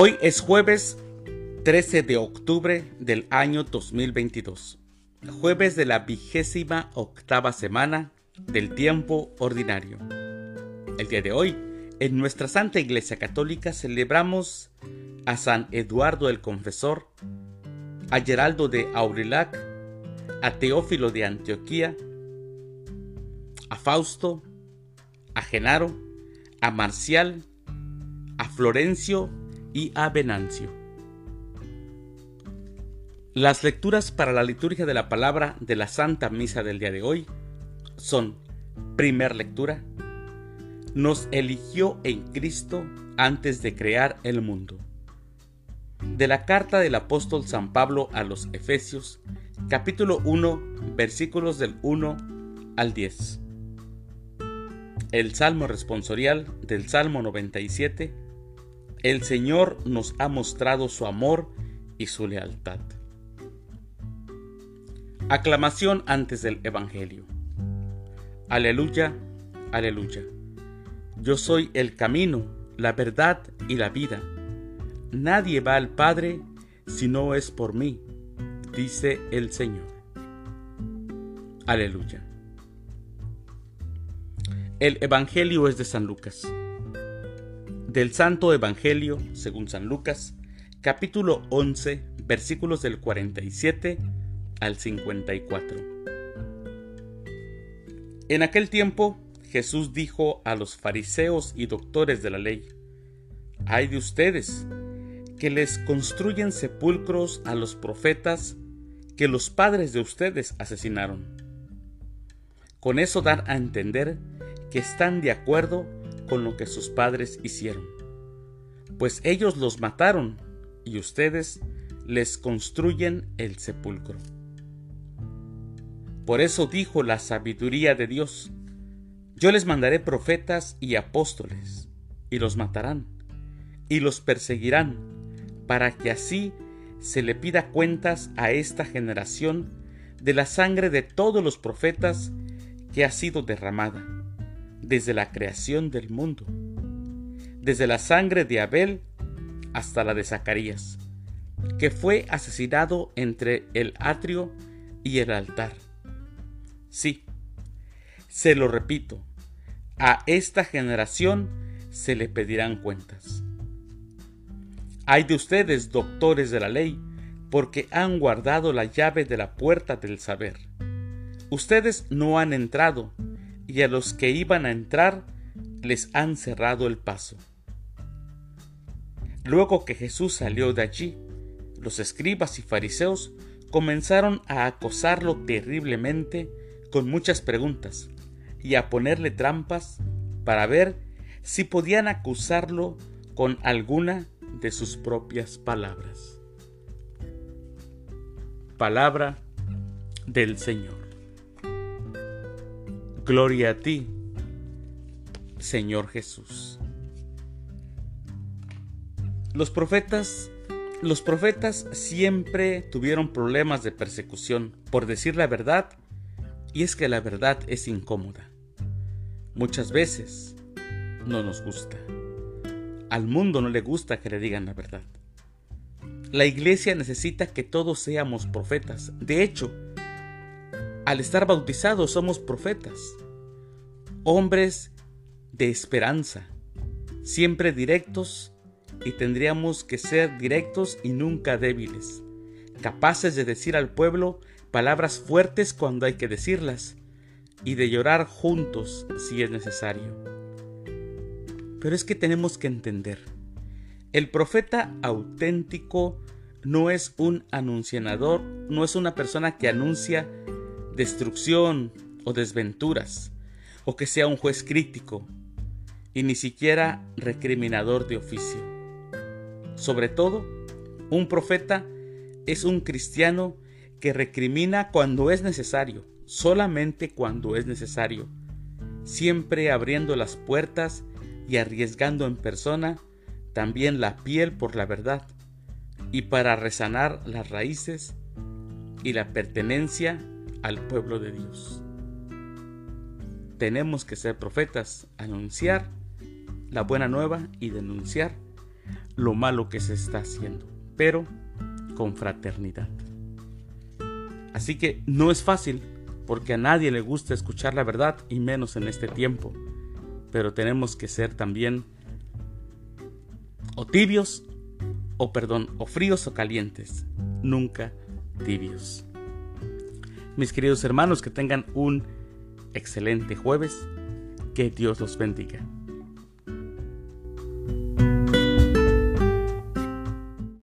Hoy es jueves 13 de octubre del año 2022, jueves de la vigésima octava semana del tiempo ordinario. El día de hoy, en nuestra Santa Iglesia Católica celebramos a San Eduardo el Confesor, a Geraldo de Aurillac, a Teófilo de Antioquía, a Fausto, a Genaro, a Marcial, a Florencio y a Venancio. Las lecturas para la liturgia de la palabra de la Santa Misa del día de hoy son, primer lectura, nos eligió en Cristo antes de crear el mundo. De la carta del apóstol San Pablo a los Efesios, capítulo 1, versículos del 1 al 10. El Salmo responsorial del Salmo 97. El Señor nos ha mostrado su amor y su lealtad. Aclamación antes del Evangelio. Aleluya, aleluya. Yo soy el camino, la verdad y la vida. Nadie va al Padre si no es por mí, dice el Señor. Aleluya. El Evangelio es de San Lucas. Del Santo Evangelio, según San Lucas, capítulo 11, versículos del 47 al 54. En aquel tiempo Jesús dijo a los fariseos y doctores de la ley, Hay de ustedes que les construyen sepulcros a los profetas que los padres de ustedes asesinaron. Con eso dan a entender que están de acuerdo con lo que sus padres hicieron, pues ellos los mataron y ustedes les construyen el sepulcro. Por eso dijo la sabiduría de Dios, yo les mandaré profetas y apóstoles, y los matarán, y los perseguirán, para que así se le pida cuentas a esta generación de la sangre de todos los profetas que ha sido derramada desde la creación del mundo, desde la sangre de Abel hasta la de Zacarías, que fue asesinado entre el atrio y el altar. Sí, se lo repito, a esta generación se le pedirán cuentas. Hay de ustedes, doctores de la ley, porque han guardado la llave de la puerta del saber. Ustedes no han entrado, y a los que iban a entrar les han cerrado el paso. Luego que Jesús salió de allí, los escribas y fariseos comenzaron a acosarlo terriblemente con muchas preguntas y a ponerle trampas para ver si podían acusarlo con alguna de sus propias palabras. Palabra del Señor. Gloria a ti, Señor Jesús. Los profetas los profetas siempre tuvieron problemas de persecución por decir la verdad y es que la verdad es incómoda. Muchas veces no nos gusta. Al mundo no le gusta que le digan la verdad. La iglesia necesita que todos seamos profetas. De hecho, al estar bautizados somos profetas. Hombres de esperanza, siempre directos y tendríamos que ser directos y nunca débiles, capaces de decir al pueblo palabras fuertes cuando hay que decirlas, y de llorar juntos si es necesario. Pero es que tenemos que entender, el profeta auténtico no es un anunciador, no es una persona que anuncia destrucción o desventuras, o que sea un juez crítico, y ni siquiera recriminador de oficio. Sobre todo, un profeta es un cristiano que recrimina cuando es necesario, solamente cuando es necesario, siempre abriendo las puertas y arriesgando en persona también la piel por la verdad, y para resanar las raíces y la pertenencia al pueblo de Dios. Tenemos que ser profetas, anunciar la buena nueva y denunciar lo malo que se está haciendo, pero con fraternidad. Así que no es fácil, porque a nadie le gusta escuchar la verdad y menos en este tiempo, pero tenemos que ser también o tibios o perdón, o fríos o calientes, nunca tibios. Mis queridos hermanos, que tengan un excelente jueves, que Dios los bendiga.